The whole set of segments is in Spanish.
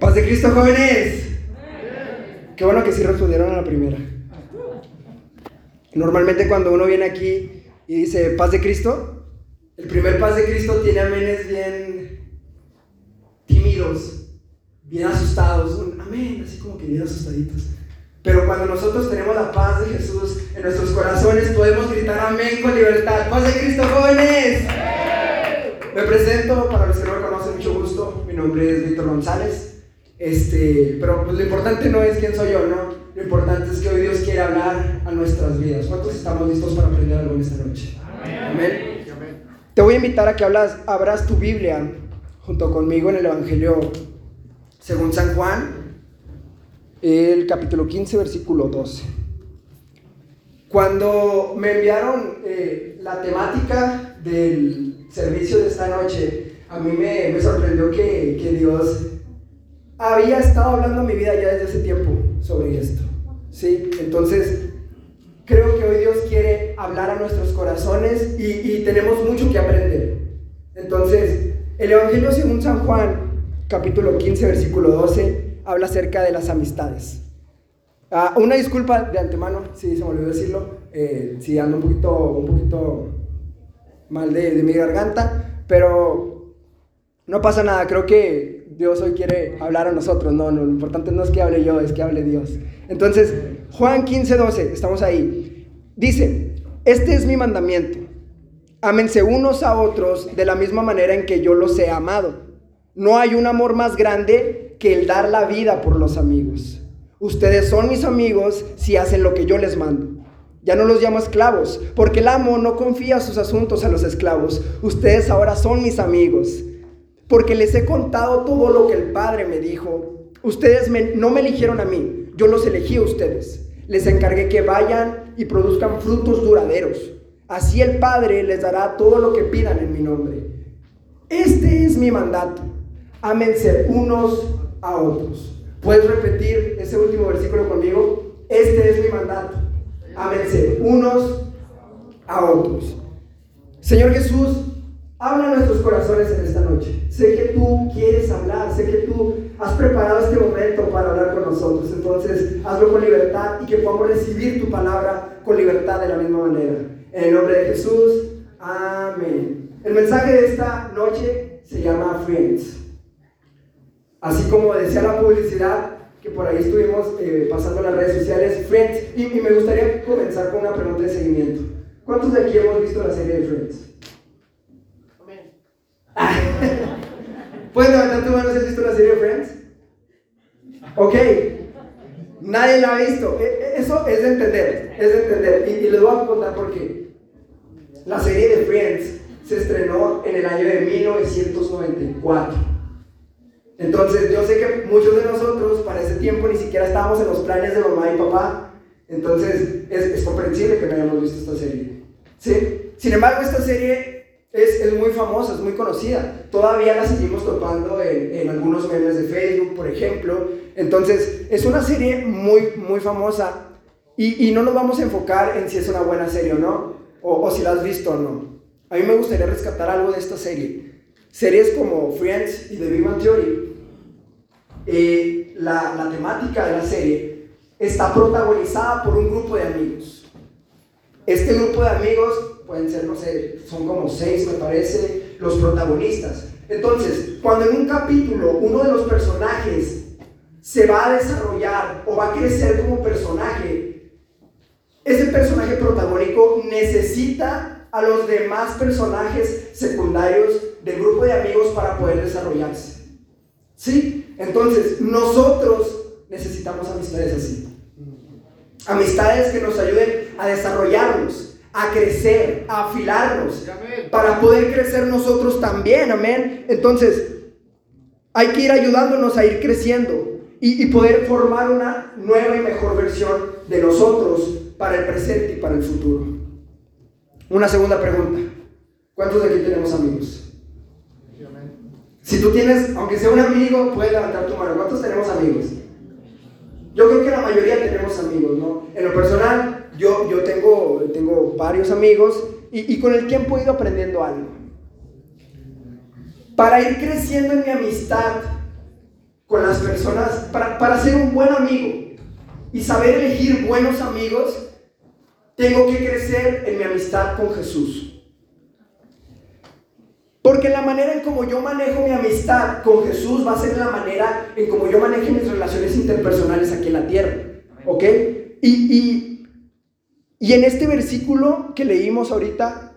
Paz de Cristo, jóvenes. Qué bueno que sí respondieron a la primera. Normalmente cuando uno viene aquí y dice paz de Cristo, el primer paz de Cristo tiene amenes bien tímidos, bien asustados, un amén, así como que bien asustaditos. Pero cuando nosotros tenemos la paz de Jesús en nuestros corazones, podemos gritar amén con libertad. Paz de Cristo, jóvenes. Me presento, para los que no me conocen, mucho gusto. Mi nombre es Víctor González. Este, pero pues lo importante no es quién soy yo, ¿no? Lo importante es que hoy Dios quiere hablar a nuestras vidas. ¿Cuántos estamos listos para aprender algo en esta noche? Amén. Te voy a invitar a que hablas, abras tu Biblia junto conmigo en el Evangelio según San Juan, el capítulo 15, versículo 12. Cuando me enviaron eh, la temática del servicio de esta noche, a mí me, me sorprendió que, que Dios había estado hablando mi vida ya desde ese tiempo sobre esto. ¿sí? Entonces, creo que hoy Dios quiere hablar a nuestros corazones y, y, tenemos mucho que aprender. Entonces, el Evangelio según San Juan, capítulo 15, versículo 12, habla acerca de las amistades. Ah, una disculpa de antemano, si se me olvidó decirlo, eh, si ando un poquito, un poquito mal de, de mi garganta, pero no pasa nada, creo que Dios hoy quiere hablar a nosotros. No, no, lo importante no es que hable yo, es que hable Dios. Entonces, Juan 15, 12, estamos ahí. Dice, este es mi mandamiento. Ámense unos a otros de la misma manera en que yo los he amado. No hay un amor más grande que el dar la vida por los amigos. Ustedes son mis amigos si hacen lo que yo les mando. Ya no los llamo esclavos, porque el amo no confía sus asuntos a los esclavos. Ustedes ahora son mis amigos porque les he contado todo lo que el Padre me dijo. Ustedes no me eligieron a mí, yo los elegí a ustedes. Les encargué que vayan y produzcan frutos duraderos. Así el Padre les dará todo lo que pidan en mi nombre. Este es mi mandato. Ámense unos a otros. ¿Puedes repetir ese último versículo conmigo? Este es mi mandato. Ámense unos a otros. Señor Jesús, Habla a nuestros corazones en esta noche. Sé que tú quieres hablar, sé que tú has preparado este momento para hablar con nosotros. Entonces, hazlo con libertad y que podamos recibir tu palabra con libertad de la misma manera. En el nombre de Jesús, amén. El mensaje de esta noche se llama Friends. Así como decía la publicidad, que por ahí estuvimos eh, pasando las redes sociales, Friends. Y, y me gustaría comenzar con una pregunta de seguimiento. ¿Cuántos de aquí hemos visto la serie de Friends? ¿Puedes levantar tu mano si has visto la serie Friends? Ok. Nadie la ha visto. E, e, eso es de entender. Es de entender. Y, les voy a contar por qué. La serie de Friends se estrenó en el año de 1994. Entonces, yo sé que muchos de nosotros para ese tiempo ni siquiera estábamos en los planes de mamá y papá. Entonces, es, es comprensible que no hayamos visto esta serie. ¿Sí? Sin embargo, esta serie es, es, muy famosa, es muy conocida. Todavía la seguimos topando en, en, algunos memes de Facebook, por ejemplo. Entonces, es una serie muy, muy famosa. Y, y, no nos vamos a enfocar en si es una buena serie o no, o, si la has visto o no. A mí me gustaría rescatar algo de esta serie. Series como Friends y The Big Bang Theory. Eh, la, la temática de la serie está protagonizada por un grupo de amigos. Este grupo de amigos pueden ser, no sé, son como seis, me parece, los protagonistas. Entonces, cuando en un capítulo uno de los personajes se va a desarrollar o va a crecer como personaje, ese personaje protagónico necesita a los demás personajes secundarios del grupo de amigos para poder desarrollarse. ¿Sí? Entonces, nosotros necesitamos amistades así. Amistades que nos ayuden a desarrollarnos, a crecer, a afilarnos, para poder crecer nosotros también, amén. Entonces, hay que ir ayudándonos a ir creciendo y, poder formar una nueva y mejor versión de nosotros para el presente y para el futuro. Una segunda pregunta. ¿Cuántos de aquí tenemos amigos? Si tú tienes, aunque sea un amigo, puedes levantar tu mano. ¿Cuántos tenemos amigos? Yo creo que la mayoría tenemos amigos, ¿no? En lo personal, yo, yo tengo, tengo varios amigos y, y con el tiempo he ido aprendiendo algo. Para ir creciendo en mi amistad con las personas, para, para ser un buen amigo y saber elegir buenos amigos, tengo que crecer en mi amistad con Jesús. Porque la manera en como yo manejo mi amistad con Jesús va a ser la manera en como yo maneje mis relaciones interpersonales aquí en la tierra. ¿Ok? Y, y en este versículo que leímos ahorita,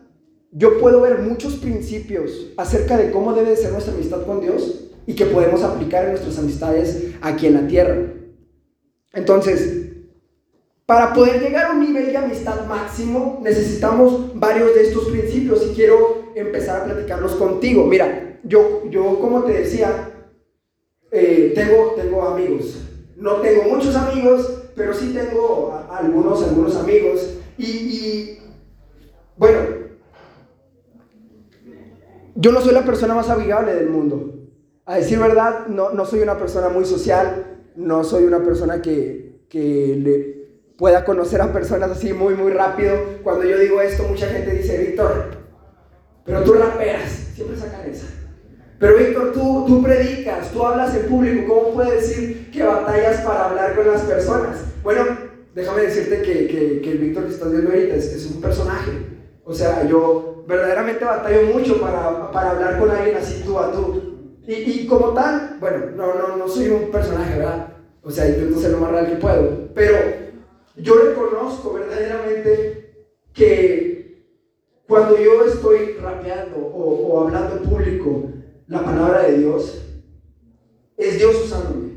yo puedo ver muchos principios acerca de cómo debe ser nuestra amistad con Dios y que podemos aplicar en nuestras amistades aquí en la tierra. Entonces, para poder llegar a un nivel de amistad máximo, necesitamos varios de estos principios y quiero empezar a platicarlos contigo. Mira, yo, yo como te decía, eh, tengo, tengo amigos. No tengo muchos amigos, pero sí tengo algunos, algunos amigos. Y, bueno, yo no soy la persona más amigable del mundo. A decir verdad, no, no soy una persona muy social, no soy una persona que, que le pueda conocer a personas así muy, muy rápido. Cuando yo digo esto, mucha gente dice, Víctor, pero tú rapeas, siempre sacan esa. Pero Víctor, tú, tú predicas, tú hablas en público, ¿cómo puedes decir que batallas para hablar con las personas? Bueno, déjame decirte que, que, el Víctor que estás viendo ahorita es, es, un personaje. O sea, yo verdaderamente batallo mucho para, para hablar con alguien así tú a tú. Y, y, como tal, bueno, no, no, no soy un personaje, ¿verdad? O sea, intento ser lo más real que puedo. Pero yo reconozco verdaderamente que cuando yo estoy rapeando o, o hablando en público la palabra de Dios, es Dios usándome.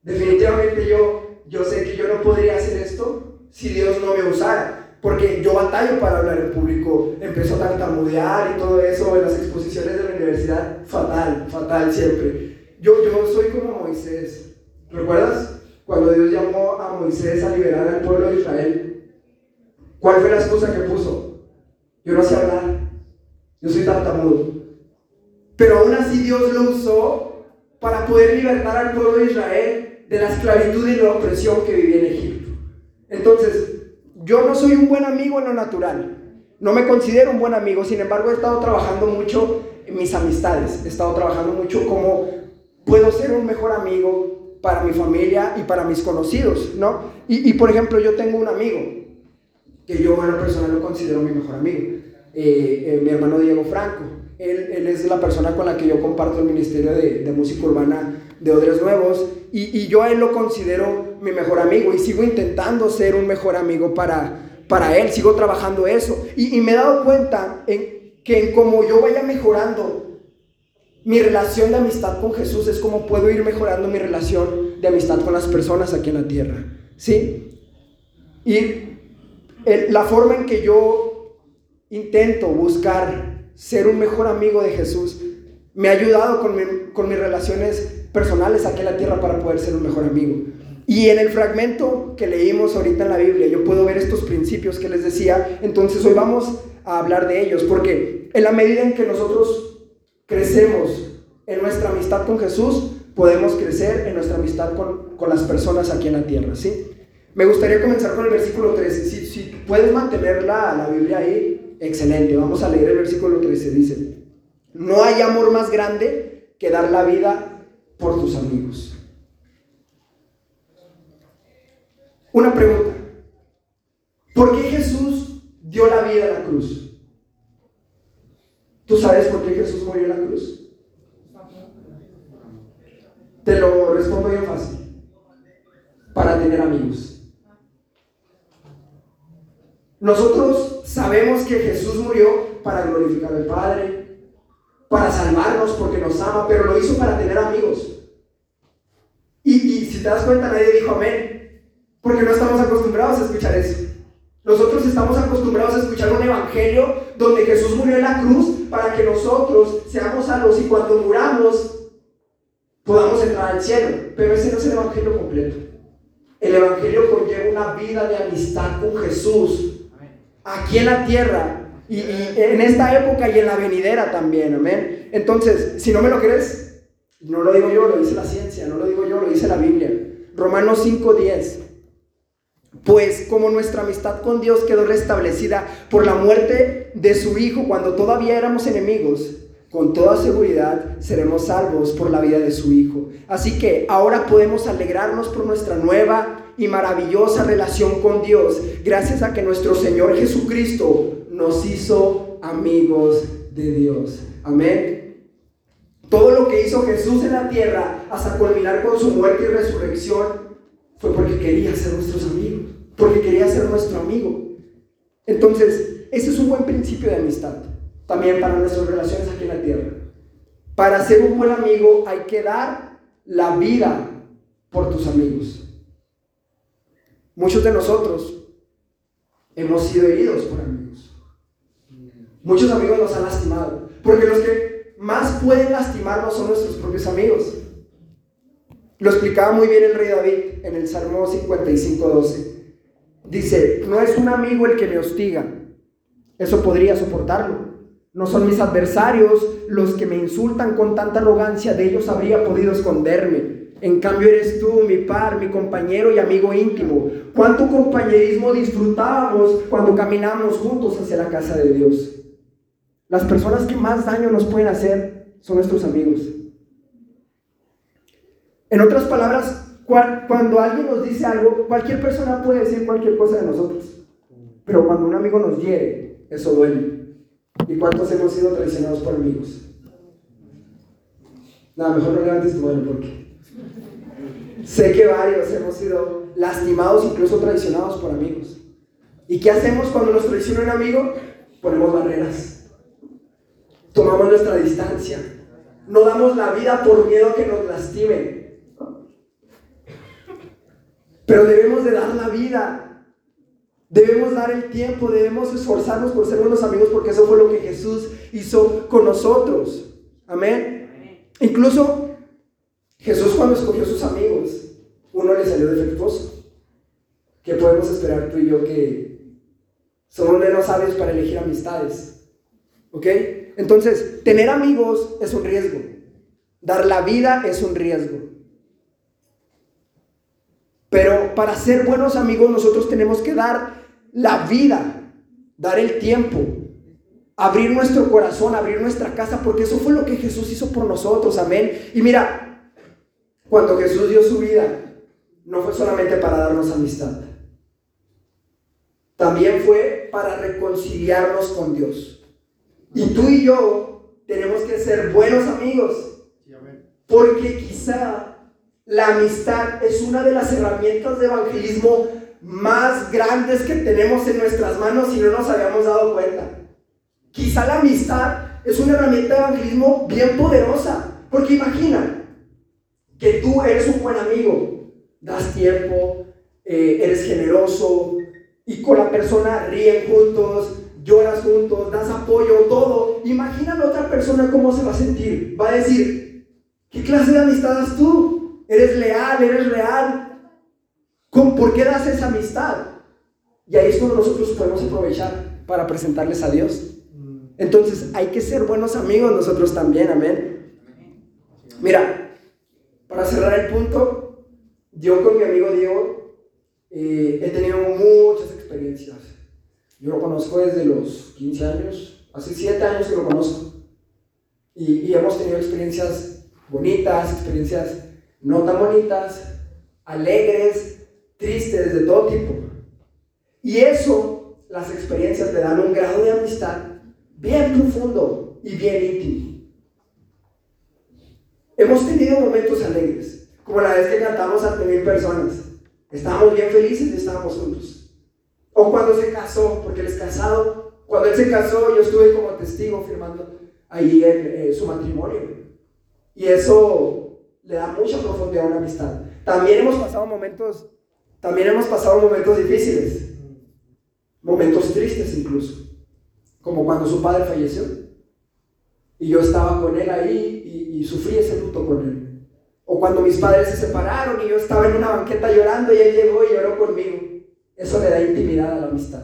Definitivamente yo, yo sé que yo no podría hacer esto si Dios no me usara. Porque yo batallo para hablar en público, empezó a tartamudear y todo eso en las exposiciones de la universidad, fatal, fatal siempre. Yo, yo soy como Moisés, ¿recuerdas? Cuando Dios llamó a Moisés a liberar al pueblo de Israel, ¿cuál fue la excusa que puso? Yo no sé hablar, yo soy tartamudo. Pero aún así Dios lo usó para poder libertar al pueblo de Israel de la esclavitud y la opresión que vivía en Egipto. Entonces, yo no soy un buen amigo en lo natural. No me considero un buen amigo, sin embargo he estado trabajando mucho en mis amistades, he estado trabajando mucho como puedo ser un mejor amigo para mi familia y para mis conocidos, ¿no? Y, y por ejemplo, yo tengo un amigo que yo en lo personal lo considero mi mejor amigo, eh, eh, mi hermano Diego Franco. Él, es la persona con la que yo comparto el Ministerio de, Música Urbana de Odres Nuevos y, yo a él lo considero mi mejor amigo y sigo intentando ser un mejor amigo para, para él, sigo trabajando eso. Y, me he dado cuenta en, que en como yo vaya mejorando mi relación de amistad con Jesús es como puedo ir mejorando mi relación de amistad con las personas aquí en la tierra. ¿Sí? Y la forma en que yo intento buscar ser un mejor amigo de Jesús me ha ayudado con, con mis relaciones personales aquí en la tierra para poder ser un mejor amigo. Y en el fragmento que leímos ahorita en la Biblia, yo puedo ver estos principios que les decía, entonces hoy vamos a hablar de ellos, porque en la medida en que nosotros crecemos en nuestra amistad con Jesús, podemos crecer en nuestra amistad con, con las personas aquí en la tierra, ¿sí? Me gustaría comenzar con el versículo 13. Si, si puedes mantener la, la Biblia ahí, excelente. Vamos a leer el versículo 13. Dice, no hay amor más grande que dar la vida por tus amigos. Una pregunta. ¿Por qué Jesús dio la vida a la cruz? ¿Tú sabes por qué Jesús murió en la cruz? Te lo respondo bien fácil. Para tener amigos. Nosotros sabemos que Jesús murió para glorificar al Padre, para salvarnos porque nos ama, pero lo hizo para tener amigos. Y, y, si te das cuenta, nadie dijo amén, porque no estamos acostumbrados a escuchar eso. Nosotros estamos acostumbrados a escuchar un evangelio donde Jesús murió en la cruz para que nosotros seamos salvos y cuando muramos podamos entrar al cielo. Pero ese no es el evangelio completo. El evangelio conlleva una vida de amistad con Jesús aquí en la tierra y, en esta época y en la venidera también, amén. Entonces, si no me lo crees, no lo digo yo, lo dice la ciencia, no lo digo yo, lo dice la Biblia. Romanos 5:10. Pues como nuestra amistad con Dios quedó restablecida por la muerte de su Hijo cuando todavía éramos enemigos, con toda seguridad seremos salvos por la vida de su Hijo. Así que ahora podemos alegrarnos por nuestra nueva y maravillosa relación con Dios, gracias a que nuestro Señor Jesucristo nos hizo amigos de Dios. Amén. Todo lo que hizo Jesús en la tierra hasta culminar con su muerte y resurrección fue porque quería ser nuestros amigos, porque quería ser nuestro amigo. Entonces, ese es un buen principio de amistad también para nuestras relaciones aquí en la tierra. Para ser un buen amigo hay que dar la vida por tus amigos. Muchos de nosotros hemos sido heridos por amigos. Muchos amigos nos han lastimado. Porque los que más pueden lastimarnos son nuestros propios amigos. Lo explicaba muy bien el rey David en el Salmo 55.12. Dice, no es un amigo el que me hostiga. Eso podría soportarlo. No son mis adversarios los que me insultan con tanta arrogancia, de ellos habría podido esconderme. En cambio eres tú, mi par, mi compañero y amigo íntimo. ¿Cuánto compañerismo disfrutábamos cuando caminamos juntos hacia la casa de Dios? Las personas que más daño nos pueden hacer son nuestros amigos. En otras palabras, cuando alguien nos dice algo, cualquier persona puede decir cualquier cosa de nosotros. Pero cuando un amigo nos hiere, eso duele. ¿Y cuántos hemos sido traicionados por amigos? Nada, mejor no levantes tu mano porque sé que varios hemos sido lastimados, incluso traicionados por amigos. ¿Y qué hacemos cuando nos traiciona un amigo? Ponemos barreras. Tomamos nuestra distancia. No damos la vida por miedo a que nos lastimen. Pero debemos de dar la vida Debemos dar el tiempo, debemos esforzarnos por ser buenos amigos porque eso fue lo que Jesús hizo con nosotros. Amén. Incluso Cuando escogió sus amigos, uno le salió defectuoso. ¿Qué podemos esperar tú y yo que somos menos sabios para elegir amistades? ¿Ok? Entonces, tener amigos es un riesgo. Dar la vida es un riesgo. Pero para ser buenos amigos nosotros tenemos que dar la vida, dar el tiempo, abrir nuestro corazón, abrir nuestra casa, porque eso fue lo que Jesús hizo por nosotros, amén. Y mira, cuando Jesús dio su vida, no fue solamente para darnos amistad, también fue para reconciliarnos con Dios. Y tú y yo tenemos que ser buenos amigos, porque quizá la amistad es una de las herramientas de evangelismo más grandes que tenemos en nuestras manos y no nos habíamos dado cuenta. Quizá la amistad es una herramienta de evangelismo bien poderosa, porque imagina que tú eres un buen amigo, das tiempo, eh, eres generoso y con la persona ríen juntos, lloras juntos, das apoyo, todo. Imagina a la otra persona cómo se va a sentir. Va a decir, ¿qué clase de amistad das tú? Eres leal, eres real, ¿Por qué das esa amistad? Y ahí es cuando nosotros podemos aprovechar para presentarles a Dios. Entonces hay que ser buenos amigos nosotros también, amén. Mira, para cerrar el punto, yo con mi amigo Diego eh, he tenido muchas experiencias. Yo lo conozco desde los 15 años, hace 7 años que lo conozco. Y, y hemos tenido experiencias bonitas, experiencias no tan bonitas, alegres, tristes, de todo tipo. Y eso, las experiencias te dan un grado de amistad bien profundo y bien íntimo. Hemos tenido momentos alegres, como la vez que cantamos ante mil personas. Estábamos bien felices y estábamos juntos. O cuando se casó, porque él es casado. Cuando él se casó, yo estuve como testigo firmando ahí en, su matrimonio. Y eso le da mucha profundidad a una amistad. También hemos pasado momentos también hemos pasado momentos difíciles, momentos tristes incluso, como cuando su padre falleció. Y yo estaba con él ahí y, sufrí ese luto con él. O cuando mis padres se separaron y yo estaba en una banqueta llorando y él llegó y lloró conmigo. Eso le da intimidad a la amistad.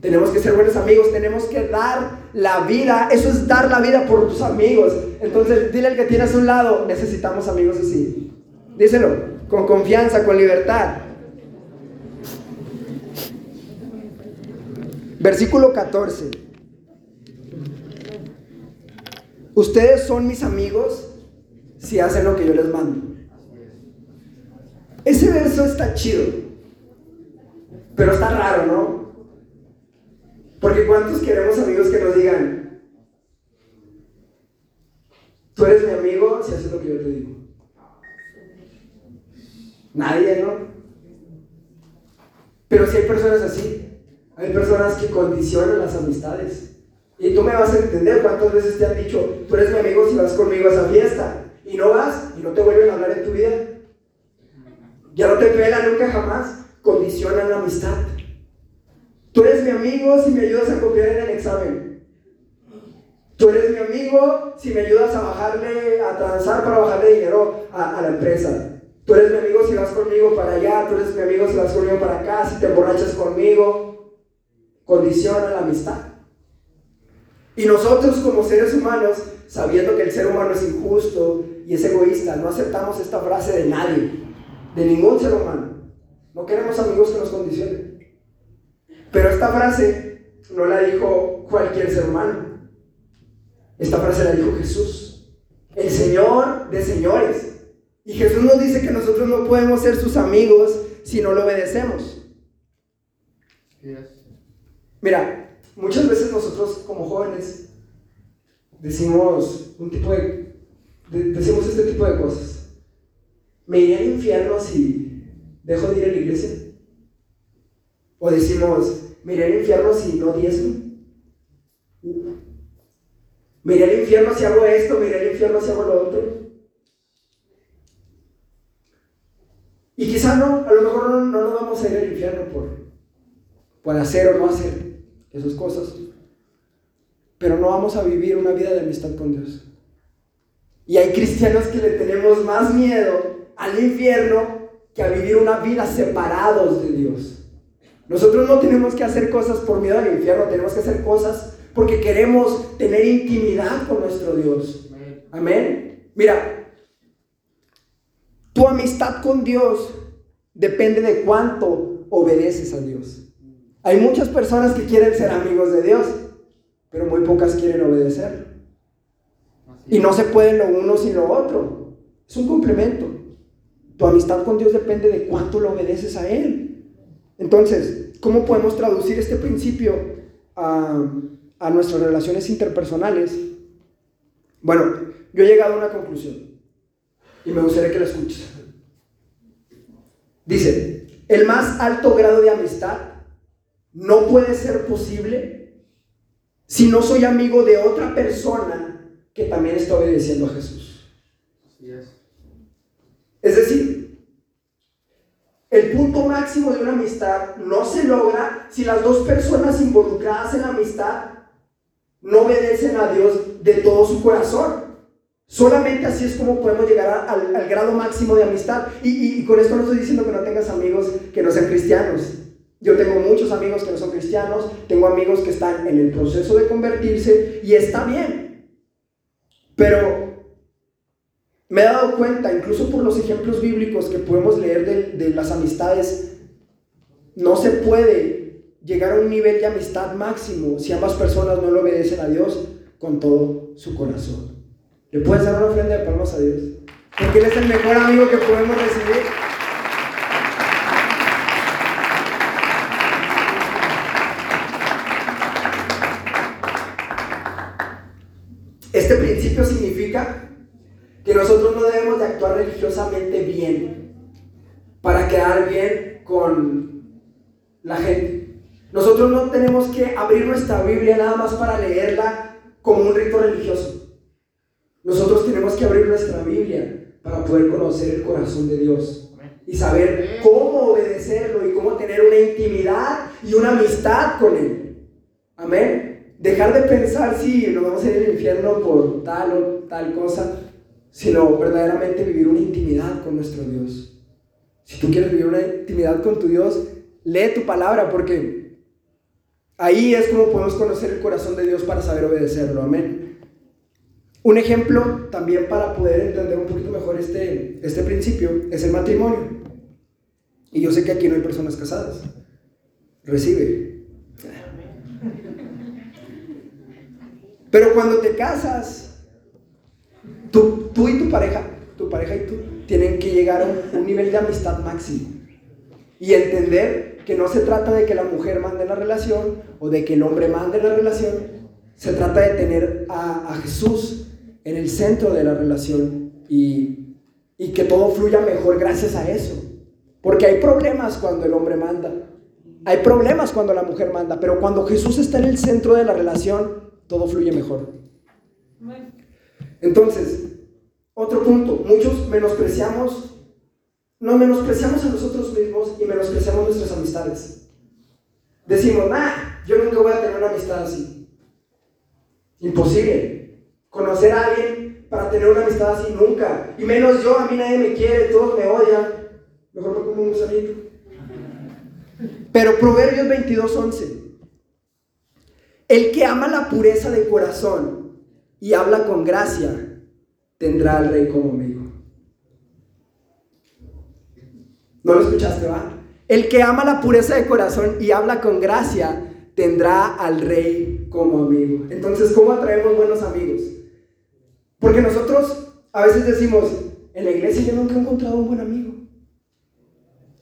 Tenemos que ser buenos amigos, tenemos que dar la vida. Eso es dar la vida por tus amigos. Entonces, dile al que tienes a un lado, necesitamos amigos así. Díselo, con confianza, con libertad. Versículo 14. Ustedes son mis amigos si hacen lo que yo les mando. Ese verso está chido, pero está raro, ¿no? Porque ¿cuántos queremos amigos que nos digan, tú eres mi amigo si haces lo que yo te digo? Nadie, ¿no? Pero si hay personas así, hay personas que condicionan las amistades. Y tú me vas a entender cuántas veces te han dicho, tú eres mi amigo si vas conmigo a esa fiesta. Y no vas y no te vuelven a hablar en tu vida. Ya no te pelan nunca jamás. Condicionan la amistad. Tú eres mi amigo si me ayudas a copiar en el examen. Tú eres mi amigo si me ayudas a bajarle, a transar para bajarle dinero a, a la empresa. Tú eres mi amigo si vas conmigo para allá, tú eres mi amigo si vas conmigo para acá, si te emborrachas conmigo. Condiciona la amistad. Y nosotros como seres humanos, sabiendo que el ser humano es injusto y es egoísta, no aceptamos esta frase de nadie, de ningún ser humano. No queremos amigos que nos condicionen. Pero esta frase no la dijo cualquier ser humano. Esta frase la dijo Jesús, el Señor de señores. Y Jesús nos dice que nosotros no podemos ser sus amigos si no lo obedecemos. Mira, muchas veces nosotros como jóvenes decimos un tipo de, decimos este tipo de cosas. Me iré al infierno si dejo de ir a la iglesia. O decimos, me iré al infierno si no diezmo. Me iré al infierno si hago esto, me iré al infierno si hago lo otro. Y quizá no, a lo mejor no, nos vamos a ir al infierno por, por hacer o no hacer esas cosas. Pero no vamos a vivir una vida de amistad con Dios. Y hay cristianos que le tenemos más miedo al infierno que a vivir una vida separados de Dios. Nosotros no tenemos que hacer cosas por miedo al infierno, tenemos que hacer cosas porque queremos tener intimidad con nuestro Dios. Amén. Mira, tu amistad con Dios depende de cuánto obedeces a Dios. Hay muchas personas que quieren ser amigos de Dios, pero muy pocas quieren obedecer. Y no se puede lo uno sin lo otro. Es un complemento. Tu amistad con Dios depende de cuánto lo obedeces a Él. Entonces, ¿cómo podemos traducir este principio a, a nuestras relaciones interpersonales? Bueno, yo he llegado a una conclusión y me gustaría que lo escuches. Dice, el más alto grado de amistad no puede ser posible si no soy amigo de otra persona que también está obedeciendo a Jesús. Es decir, el punto máximo de una amistad no se logra si las dos personas involucradas en la amistad no obedecen a Dios de todo su corazón. Solamente así es como podemos llegar al, grado máximo de amistad. Y, con esto no estoy diciendo que no tengas amigos que no sean cristianos. Yo tengo muchos amigos que no son cristianos, tengo amigos que están en el proceso de convertirse y está bien. Pero me he dado cuenta, incluso por los ejemplos bíblicos que podemos leer de, de las amistades, no se puede llegar a un nivel de amistad máximo si ambas personas no le obedecen a Dios con todo su corazón. Le puedes dar una ofrenda de palmas a Dios. Porque Él es el mejor amigo que podemos recibir. Este principio significa que nosotros no debemos de actuar religiosamente bien para quedar bien con la gente. Nosotros no tenemos que abrir nuestra Biblia nada más para leerla como un rito religioso. Nosotros tenemos que abrir nuestra Biblia para poder conocer el corazón de Dios y saber cómo obedecerlo y cómo tener una intimidad y una amistad con Él. Amén. Dejar de pensar si nos vamos a ir al infierno por tal o tal cosa, sino verdaderamente vivir una intimidad con nuestro Dios. Si tú quieres vivir una intimidad con tu Dios, lee tu palabra porque ahí es como podemos conocer el corazón de Dios para saber obedecerlo. Amén. Un ejemplo también para poder entender un poquito mejor este, este principio es el matrimonio. Y yo sé que aquí no hay personas casadas. Recibe. Pero cuando te casas, Tú, tú y tu pareja, tu pareja y tú, tienen que llegar a un, nivel de amistad máximo. Y entender que no se trata de que la mujer mande la relación o de que el hombre mande la relación. Se trata de tener a, a Jesús en el centro de la relación y, y que todo fluya mejor gracias a eso. Porque hay problemas cuando el hombre manda. Hay problemas cuando la mujer manda, pero cuando Jesús está en el centro de la relación, todo fluye mejor. Entonces, otro punto, muchos menospreciamos, nos menospreciamos a nosotros mismos y menospreciamos nuestras amistades. Decimos, ah, yo nunca voy a tener una amistad así. Imposible. Conocer a alguien para tener una amistad así, nunca. Y menos yo, a mí nadie me quiere, todos me odian. Mejor me como un gusanito. Pero Proverbios 22:11. El que ama la pureza de corazón y habla con gracia, tendrá al rey como amigo. ¿No lo escuchaste, va? El que ama la pureza de corazón y habla con gracia, tendrá al rey como amigo. Entonces, ¿cómo atraemos buenos amigos? Porque nosotros a veces decimos, en la iglesia yo nunca he encontrado un buen amigo.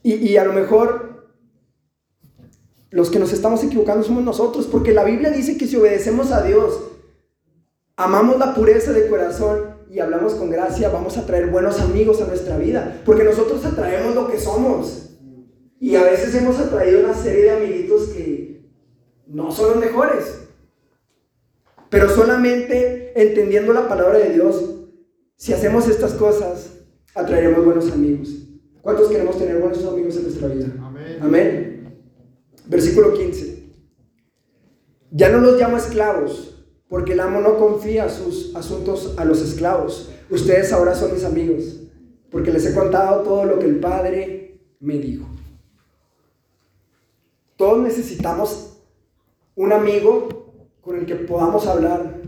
Y, y a lo mejor los que nos estamos equivocando somos nosotros, porque la Biblia dice que si obedecemos a Dios, amamos la pureza de corazón y hablamos con gracia, vamos a traer buenos amigos a nuestra vida, porque nosotros atraemos lo que somos. Y a veces hemos atraído una serie de amiguitos que no son los mejores. Pero solamente entendiendo la palabra de Dios, si hacemos estas cosas, atraeremos buenos amigos. ¿Cuántos queremos tener buenos amigos en nuestra vida? Amén. Amén. Versículo 15. Ya no los llamo esclavos, porque el amo no confía sus asuntos a los esclavos. Ustedes ahora son mis amigos, porque les he contado todo lo que el Padre me dijo. Todos necesitamos un amigo con el que podamos hablar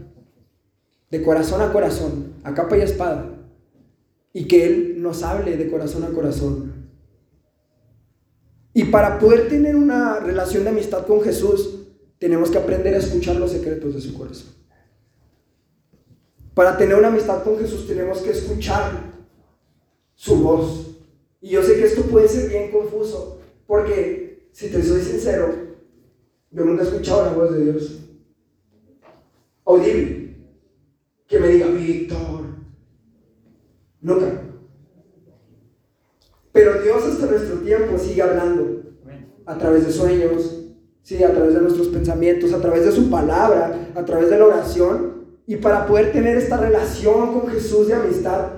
de corazón a corazón, a capa y espada, y que Él nos hable de corazón a corazón. Y para poder tener una relación de amistad con Jesús, tenemos que aprender a escuchar los secretos de su corazón. Para tener una amistad con Jesús tenemos que escuchar su voz. Y yo sé que esto puede ser bien confuso, porque si te soy sincero, yo nunca he escuchado la voz de Dios. Audible. Que me diga, Víctor. Nunca. Pero Dios hasta nuestro tiempo sigue hablando a través de sueños, ¿sí? a través de nuestros pensamientos, a través de su palabra, a través de la oración. Y para poder tener esta relación con Jesús de amistad,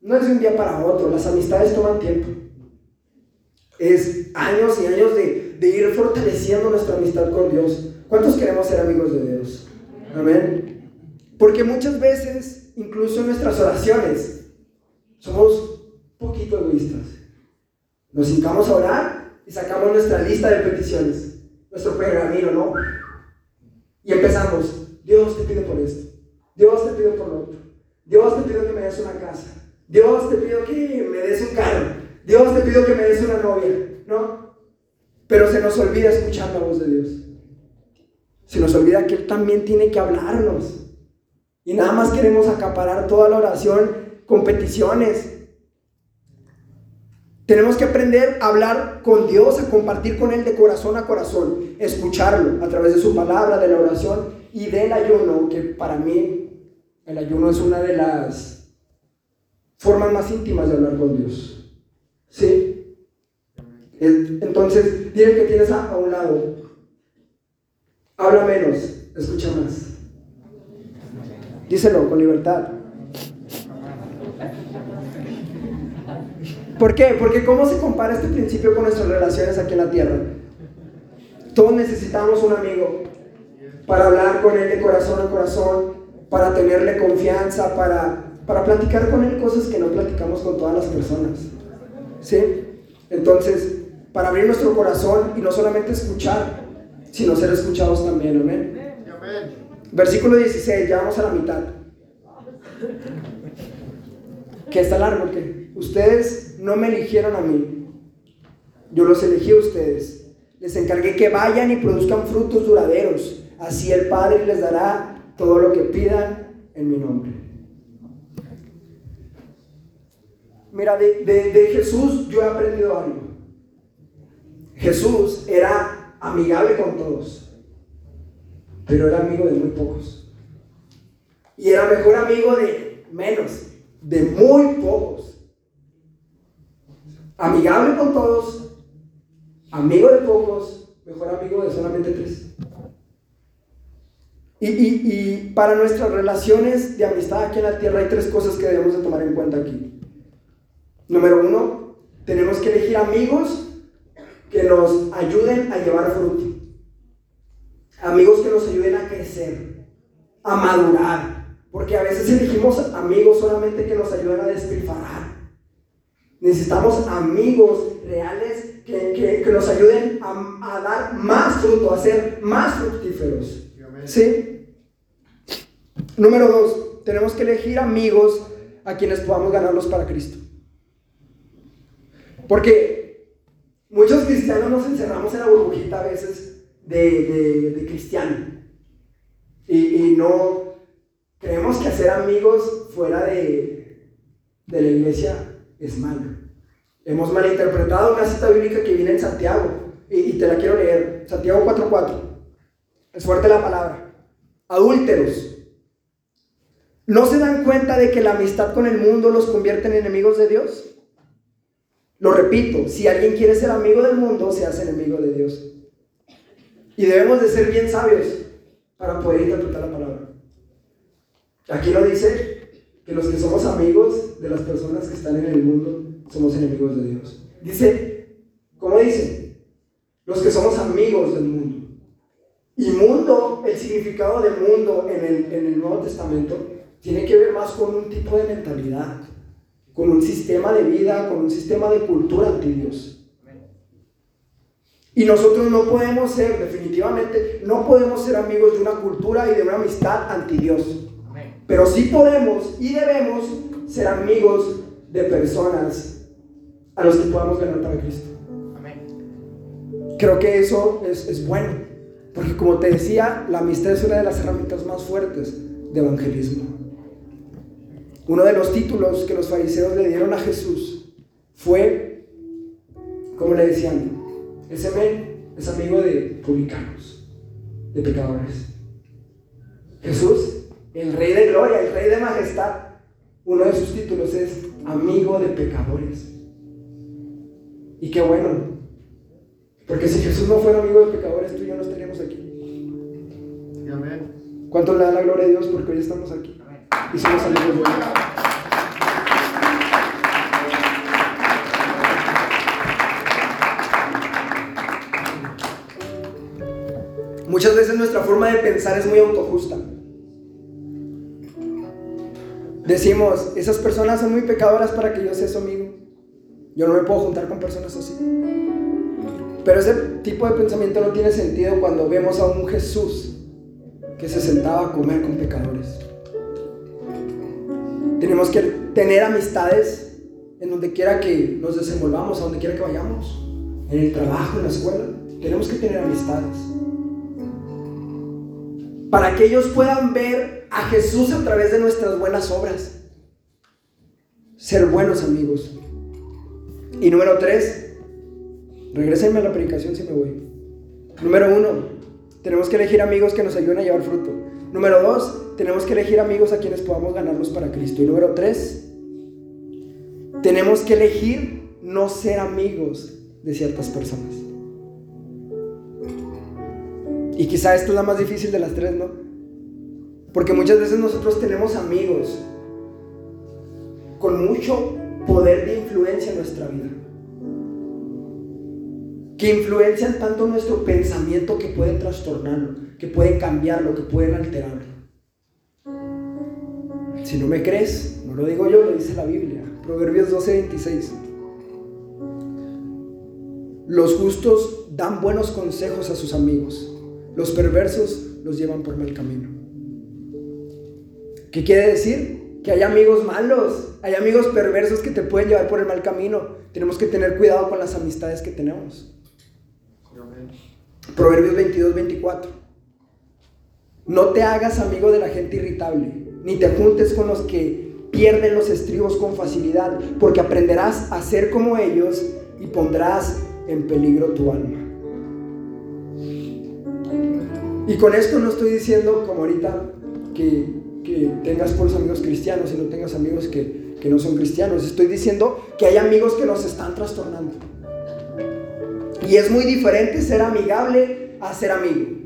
no es de un día para otro, las amistades toman tiempo. Es años y años de, de ir fortaleciendo nuestra amistad con Dios. ¿Cuántos queremos ser amigos de Dios? Amén. Porque muchas veces, incluso en nuestras oraciones, somos poquito egoístas. Nos hincamos a orar y sacamos nuestra lista de peticiones, nuestro pergamino, ¿no? Y empezamos, Dios te pido por esto, Dios te pido por lo otro, Dios te pido que me des una casa, Dios te pido que me des un carro, Dios te pido que me des una novia, ¿no? Pero se nos olvida escuchar la voz de Dios. Se nos olvida que Él también tiene que hablarnos. Y nada más queremos acaparar toda la oración con peticiones, tenemos que aprender a hablar con Dios, a compartir con Él de corazón a corazón, escucharlo a través de su palabra, de la oración y del ayuno, que para mí el ayuno es una de las formas más íntimas de hablar con Dios. ¿Sí? Entonces, dile que tienes a, a un lado. Habla menos, escucha más. Díselo con libertad. ¿Por qué? Porque ¿cómo se compara este principio con nuestras relaciones aquí en la tierra? Todos necesitamos un amigo para hablar con él de corazón a corazón, para tenerle confianza, para, para platicar con él cosas que no platicamos con todas las personas. ¿Sí? Entonces, para abrir nuestro corazón y no solamente escuchar, sino ser escuchados también. Amén. Versículo 16, ya vamos a la mitad. Que está largo, ¿qué? Ustedes no me eligieron a mí, yo los elegí a ustedes. Les encargué que vayan y produzcan frutos duraderos. Así el Padre les dará todo lo que pidan en mi nombre. Mira, de, de Jesús yo he aprendido algo. Jesús era amigable con todos, pero era amigo de muy pocos. Y era mejor amigo de menos, de muy pocos. Amigable con todos, amigo de pocos, mejor amigo de solamente tres. Y, y, para nuestras relaciones de amistad aquí en la tierra hay tres cosas que debemos de tomar en cuenta aquí. Número uno, tenemos que elegir amigos que nos ayuden a llevar fruto. Amigos que nos ayuden a crecer, a madurar. Porque a veces elegimos amigos solamente que nos ayuden a despilfarrar. Necesitamos amigos reales que, nos ayuden a, a, dar más fruto, a ser más fructíferos. ¿Sí? Número dos, tenemos que elegir amigos a quienes podamos ganarlos para Cristo. Porque muchos cristianos nos encerramos en la burbujita a veces de, de, cristiano. Y, no creemos que hacer amigos fuera de, de la iglesia es malo. Hemos malinterpretado una cita bíblica que viene en Santiago. Y, y te la quiero leer. Santiago 4.4. Es fuerte la palabra. Adúlteros. ¿No se dan cuenta de que la amistad con el mundo los convierte en enemigos de Dios? Lo repito, si alguien quiere ser amigo del mundo, se hace enemigo de Dios. Y debemos de ser bien sabios para poder interpretar la palabra. Aquí lo dice que los que somos amigos de las personas que están en el mundo somos enemigos de Dios. Dice, ¿cómo dice? Los que somos amigos del mundo. Y mundo, el significado de mundo en el, en el Nuevo Testamento, tiene que ver más con un tipo de mentalidad con un sistema de vida, con un sistema de cultura anti Dios. Y nosotros no podemos ser, definitivamente, no podemos ser amigos de una cultura y de una amistad anti Dios. Pero sí podemos y debemos ser amigos de personas a los que podamos ganar para Cristo. Creo que eso es, es bueno, porque como te decía, la amistad es una de las herramientas más fuertes de evangelismo. Uno de los títulos que los fariseos le dieron a Jesús fue, como le decían, ese men es amigo de publicanos, de pecadores. Jesús, el rey de gloria, el rey de majestad, uno de sus títulos es amigo de pecadores. Y qué bueno, porque si Jesús no fuera amigo de pecadores, tú y yo no estaríamos aquí. Amén. ¿Cuánto le da la gloria a Dios porque hoy estamos aquí? y somos amigos de Muchas veces nuestra forma de pensar es muy autojusta. Decimos, esas personas son muy pecadoras para que yo sea su amigo. Yo no me puedo juntar con personas así. Pero ese tipo de pensamiento no tiene sentido cuando vemos a un Jesús que se sentaba a comer con pecadores. Tenemos que tener amistades en donde quiera que nos desenvolvamos, a donde quiera que vayamos, en el trabajo, en la escuela. Tenemos que tener amistades. Para que ellos puedan ver a Jesús a través de nuestras buenas obras. Ser buenos amigos. Y número tres, regresenme a la predicación si me voy. Número uno, tenemos que elegir amigos que nos ayuden a llevar fruto. Número dos, tenemos que elegir amigos a quienes podamos ganarlos para Cristo. Y número tres, tenemos que elegir no ser amigos de ciertas personas. Y quizá esto es la más difícil de las tres, ¿no? Porque muchas veces nosotros tenemos amigos con mucho poder de influencia en nuestra vida. Que influencian tanto nuestro pensamiento que pueden trastornarlo, que pueden cambiarlo, que pueden alterarlo. Si no me crees, no lo digo yo, lo dice la Biblia. Proverbios 12, 26. Los justos dan buenos consejos a sus amigos. Los perversos los llevan por mal camino. ¿Qué quiere decir? Que hay amigos malos, hay amigos perversos que te pueden llevar por el mal camino. Tenemos que tener cuidado con las amistades que tenemos. Proverbios 22, 24. No te hagas amigo de la gente irritable ni te juntes con los que pierden los estribos con facilidad, porque aprenderás a ser como ellos y pondrás en peligro tu alma. Y con esto no estoy diciendo, como ahorita, que, tengas puros amigos cristianos y no tengas amigos que, que no son cristianos. Estoy diciendo que hay amigos que nos están trastornando. Y es muy diferente ser amigable a ser amigo.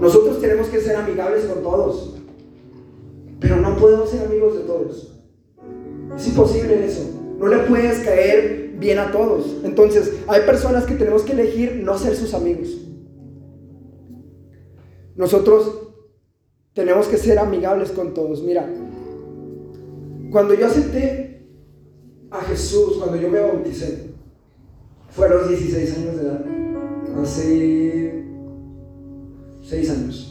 Nosotros tenemos que ser amigables con todos, pero no podemos ser amigos de todos. Es imposible eso. No le puedes caer bien a todos. Entonces, hay personas que tenemos que elegir no ser sus amigos. Nosotros tenemos que ser amigables con todos. Mira, cuando yo acepté a Jesús, cuando yo me bauticé, fue a los 16 años de edad, hace 6 años.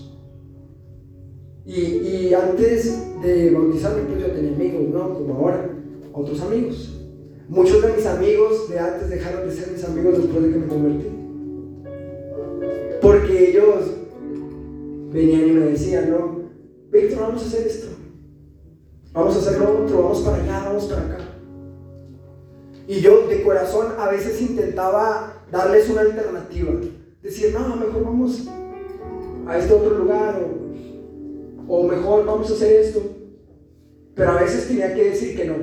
Y, antes de bautizarme, pues yo tenía amigos, ¿no? Como ahora, otros amigos. Muchos de mis amigos de antes dejaron de ser mis amigos después de que me convertí. Porque ellos venían y me decían, ¿no? Víctor, vamos a hacer esto. Vamos a hacer lo otro, vamos para allá, vamos para acá. Y yo de corazón a veces intentaba darles una alternativa. Decir, no, mejor vamos a este otro lugar o, o mejor vamos a hacer esto. Pero a veces tenía que decir que no.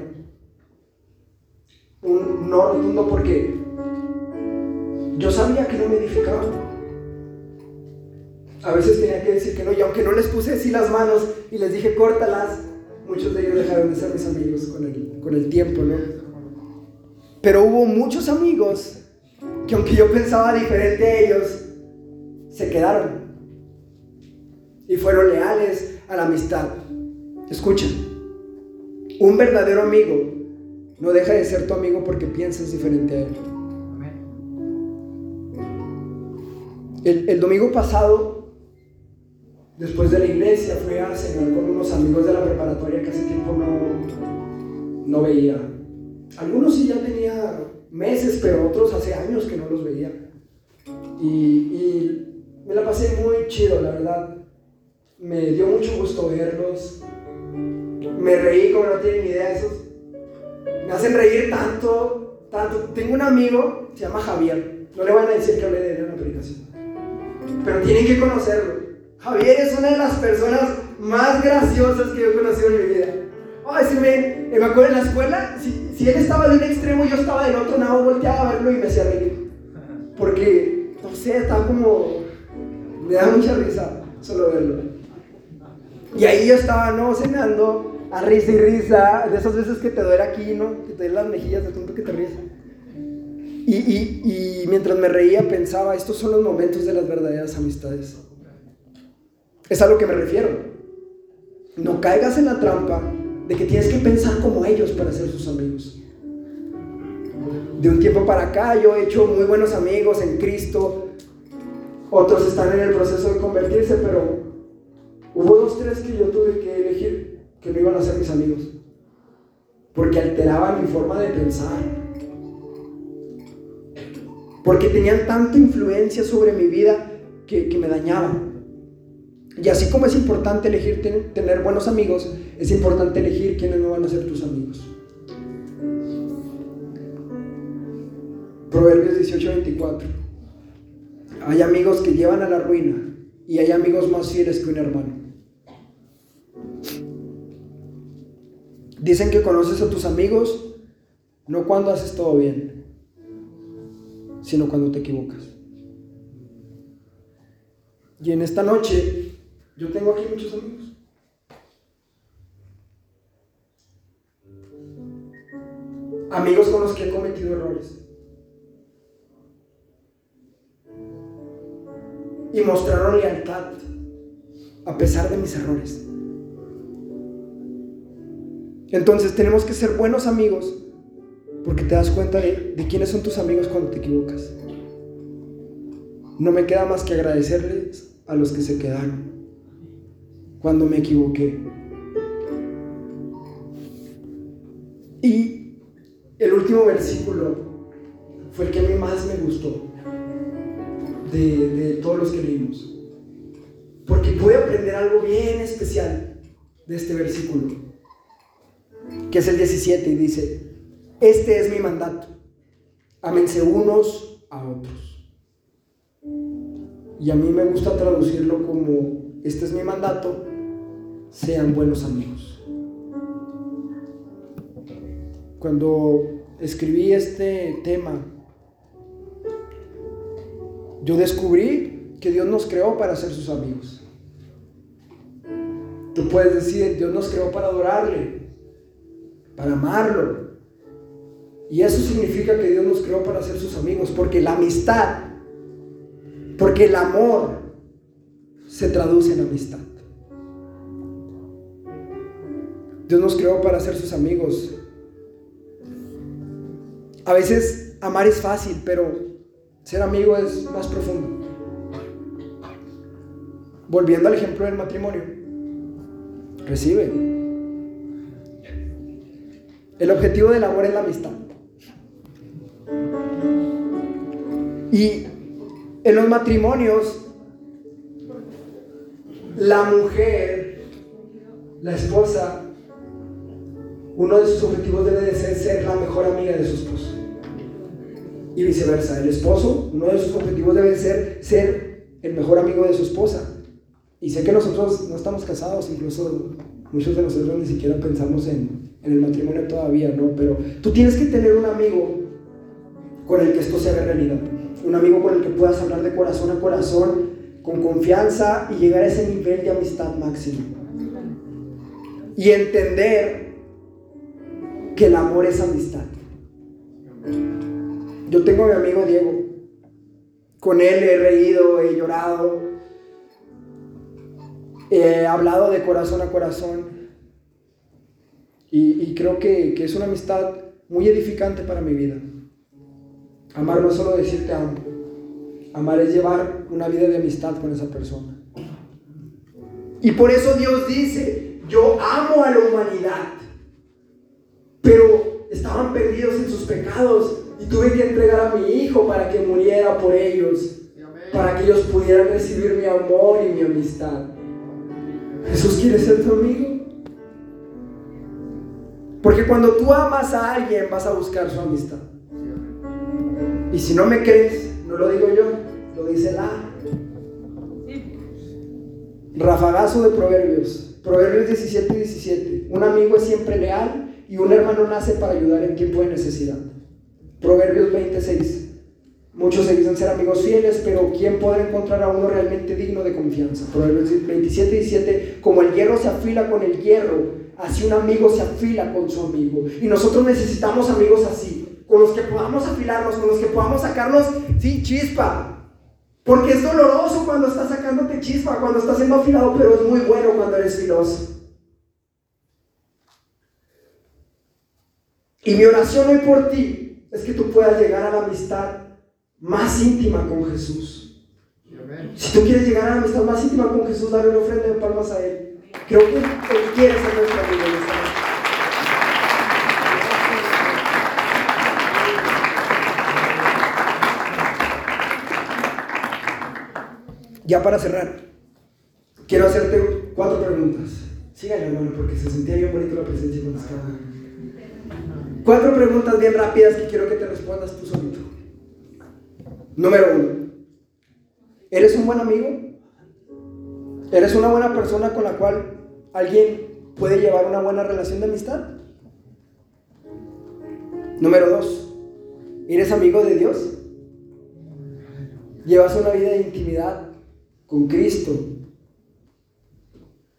Un no rotundo porque yo sabía que no me edificaba. A veces tenía que decir que no, y aunque no les puse así las manos y les dije córtalas, muchos de ellos dejaron de ser mis amigos con el, con el tiempo, ¿no? Pero hubo muchos amigos que aunque yo pensaba diferente a ellos, se quedaron y fueron leales a la amistad. Escucha, un verdadero amigo no deja de ser tu amigo porque piensas diferente a él. El, el domingo pasado, después de la iglesia, fui a cenar con unos amigos de la preparatoria que hace tiempo no, no veía. Algunos sí ya tenía meses, pero otros hace años que no los veía. Y, me la pasé muy chido, la verdad me dio mucho gusto verlos. Me reí como no tienen ni idea esos. Me hacen reír tanto, tanto. Tengo un amigo, se llama Javier. No le van a decir que hablé de él en la predicación. Pero tienen que conocerlo. Javier es una de las personas más graciosas que yo he conocido en mi vida. Ay, si me, me acuerdo en la escuela, si, si él estaba de un extremo, yo estaba del otro, nada, volteaba a verlo y me hacía reír. Porque, no sé, estaba como. Me da mucha risa solo verlo. Y ahí yo estaba, ¿no? Cenando a risa y risa, de esas veces que te duele aquí, ¿no? Que te duele las mejillas de tanto que te ríes. Y, y, y mientras me reía pensaba, estos son los momentos de las verdaderas amistades. Es a lo que me refiero. No caigas en la trampa de que tienes que pensar como ellos para ser sus amigos. De un tiempo para acá yo he hecho muy buenos amigos en Cristo. Otros están en el proceso de convertirse, pero Hubo dos, tres que yo tuve que elegir que no iban a ser mis amigos. Porque alteraban mi forma de pensar. Porque tenían tanta influencia sobre mi vida que, me dañaban. Y así como es importante elegir tener buenos amigos, es importante elegir quiénes no van a ser tus amigos. Proverbios 18:24. Hay amigos que llevan a la ruina y hay amigos más fieles que un hermano. Dicen que conoces a tus amigos no cuando haces todo bien, sino cuando te equivocas. Y en esta noche yo tengo aquí muchos amigos. Amigos con los que he cometido errores. Y mostraron lealtad a pesar de mis errores. Entonces tenemos que ser buenos amigos porque te das cuenta de, quiénes son tus amigos cuando te equivocas. No me queda más que agradecerles a los que se quedaron cuando me equivoqué. Y el último versículo fue el que a mí más me gustó de, todos los que leímos. Porque pude aprender algo bien especial de este versículo. que es el 17, y dice, este es mi mandato, amense unos a otros. Y a mí me gusta traducirlo como, este es mi mandato, sean buenos amigos. Cuando escribí este tema, yo descubrí que Dios nos creó para ser sus amigos. Tú puedes decir, Dios nos creó para adorarle, para amarlo. Y eso significa que Dios nos creó para ser sus amigos, porque la amistad, porque el amor se traduce en amistad. Dios nos creó para ser sus amigos. A veces amar es fácil, pero ser amigo es más profundo. Volviendo al ejemplo del matrimonio, recibe. El objetivo del amor es la amistad. Y en los matrimonios, la mujer, la esposa, uno de sus objetivos debe de ser ser la mejor amiga de su esposo. Y viceversa, el esposo, uno de sus objetivos debe ser ser el mejor amigo de su esposa. Y sé que nosotros no estamos casados, incluso muchos de nosotros ni siquiera pensamos en, el matrimonio todavía, ¿no? Pero tú tienes que tener un amigo con el que esto se haga realidad. Un amigo con el que puedas hablar de corazón a corazón, con confianza y llegar a ese nivel de amistad máximo. Y entender que el amor es amistad. Yo tengo a mi amigo Diego. Con él he reído, he llorado, he hablado de corazón a corazón. Y, creo que, que es una amistad muy edificante para mi vida. Amar no es solo decir te amo. Amar es llevar una vida de amistad con esa persona. Y por eso Dios dice, yo amo a la humanidad, pero estaban perdidos en sus pecados y tuve que entregar a mi hijo para que muriera por ellos, para que ellos pudieran recibir mi amor y mi amistad. Jesús quiere ser tu amigo. Porque cuando tú amas a alguien vas a buscar su amistad. Y si no me crees, no lo digo yo, lo dice la. Rafagazo de Proverbios. Proverbios 17 y 17. Un amigo es siempre leal y un hermano nace para ayudar en tiempo de necesidad. Proverbios 26. Muchos se dicen ser amigos fieles, pero ¿quién podrá encontrar a uno realmente digno de confianza? Proverbios 27 y 17. Como el hierro se afila con el hierro, así un amigo se afila con su amigo. Y nosotros necesitamos amigos así con los que podamos afilarnos, con los que podamos sacarnos, sí, chispa. Porque es doloroso cuando estás sacándote chispa, cuando estás siendo afilado, pero es muy bueno cuando eres filoso. Y mi oración hoy por ti es que tú puedas llegar a la amistad más íntima con Jesús. Si tú quieres llegar a la amistad más íntima con Jesús, dale una ofrenda de palmas a Él. Creo que Él quiere ser nuestro amigo. Ya para cerrar, quiero hacerte cuatro preguntas. Síganme, hermano, porque se sentía bien bonito la presencia cuando estaba. Cuatro preguntas bien rápidas que quiero que te respondas tú solito. Número uno, ¿eres un buen amigo? ¿Eres una buena persona con la cual alguien puede llevar una buena relación de amistad? Número dos, ¿eres amigo de Dios? ¿Llevas una vida de intimidad con Cristo,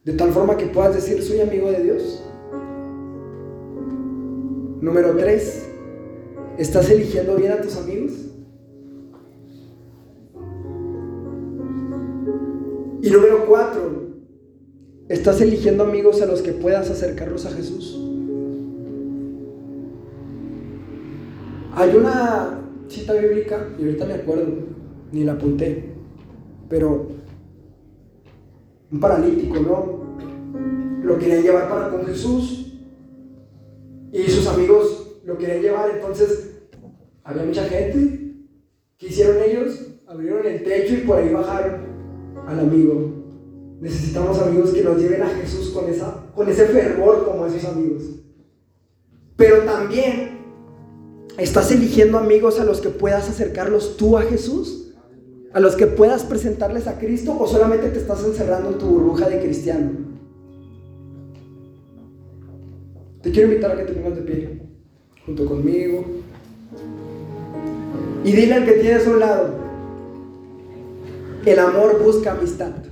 de tal forma que puedas decir soy amigo de Dios. Número tres, ¿estás eligiendo bien a tus amigos? Y número cuatro, ¿estás eligiendo amigos a los que puedas acercarlos a Jesús? Hay una cita bíblica, y ahorita me acuerdo, ni la apunté, pero un paralítico, ¿no? Lo querían llevar para con Jesús y sus amigos lo querían llevar, entonces había mucha gente. ¿Qué hicieron ellos? Abrieron el techo y por ahí bajaron al amigo. Necesitamos amigos que nos lleven a Jesús con, esa, con ese fervor como esos amigos. pero también estás eligiendo amigos a los que puedas acercarlos tú a Jesús, a los que puedas presentarles a Cristo o solamente te estás encerrando en tu burbuja de cristiano. Quiero invitar a que te pongas de pie junto conmigo y dile al que tienes a un lado, el amor busca amistad.